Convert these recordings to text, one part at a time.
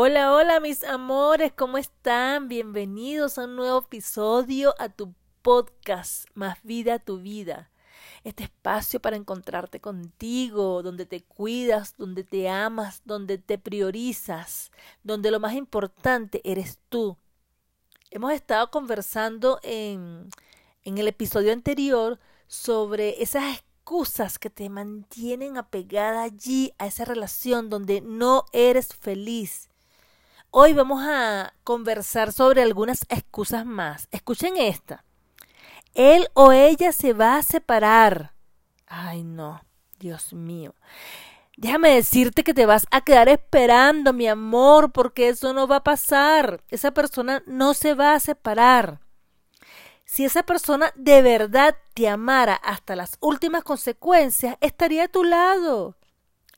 Hola, hola mis amores, ¿cómo están? Bienvenidos a un nuevo episodio a tu podcast Más vida tu vida. Este espacio para encontrarte contigo, donde te cuidas, donde te amas, donde te priorizas, donde lo más importante eres tú. Hemos estado conversando en, en el episodio anterior sobre esas excusas que te mantienen apegada allí a esa relación donde no eres feliz Hoy vamos a conversar sobre algunas excusas más. Escuchen esta. Él o ella se va a separar. Ay, no, Dios mío. Déjame decirte que te vas a quedar esperando, mi amor, porque eso no va a pasar. Esa persona no se va a separar. Si esa persona de verdad te amara hasta las últimas consecuencias, estaría a tu lado.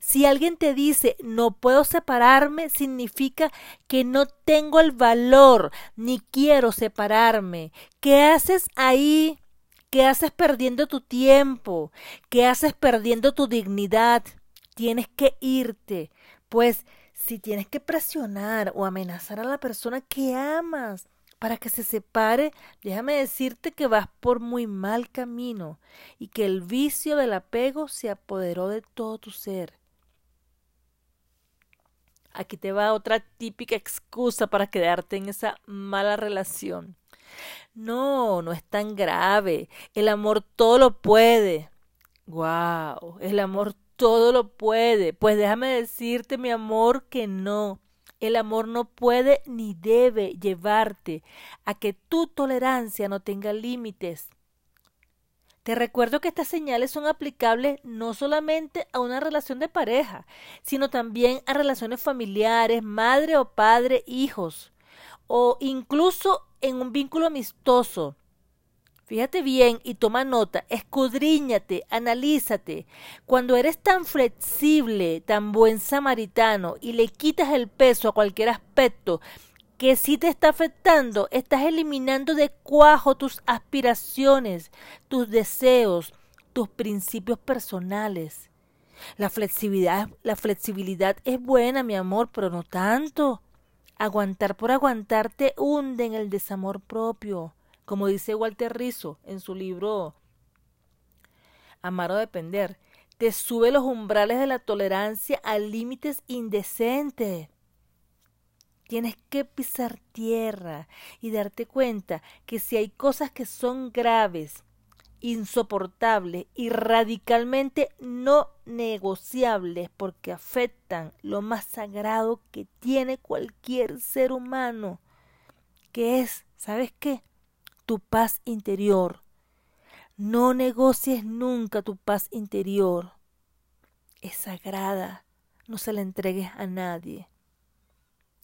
Si alguien te dice no puedo separarme, significa que no tengo el valor ni quiero separarme. ¿Qué haces ahí? ¿Qué haces perdiendo tu tiempo? ¿Qué haces perdiendo tu dignidad? Tienes que irte. Pues si tienes que presionar o amenazar a la persona que amas para que se separe, déjame decirte que vas por muy mal camino y que el vicio del apego se apoderó de todo tu ser. Aquí te va otra típica excusa para quedarte en esa mala relación. No, no es tan grave. El amor todo lo puede. Wow, el amor todo lo puede. Pues déjame decirte, mi amor, que no. El amor no puede ni debe llevarte a que tu tolerancia no tenga límites. Te recuerdo que estas señales son aplicables no solamente a una relación de pareja, sino también a relaciones familiares, madre o padre, hijos, o incluso en un vínculo amistoso. Fíjate bien y toma nota, escudriñate, analízate. Cuando eres tan flexible, tan buen samaritano y le quitas el peso a cualquier aspecto que si te está afectando, estás eliminando de cuajo tus aspiraciones, tus deseos, tus principios personales. La flexibilidad, la flexibilidad es buena, mi amor, pero no tanto. Aguantar por aguantar te hunde en el desamor propio, como dice Walter Rizzo en su libro Amar o Depender. Te sube los umbrales de la tolerancia a límites indecentes. Tienes que pisar tierra y darte cuenta que si hay cosas que son graves, insoportables y radicalmente no negociables porque afectan lo más sagrado que tiene cualquier ser humano, que es, ¿sabes qué? Tu paz interior. No negocies nunca tu paz interior. Es sagrada, no se la entregues a nadie.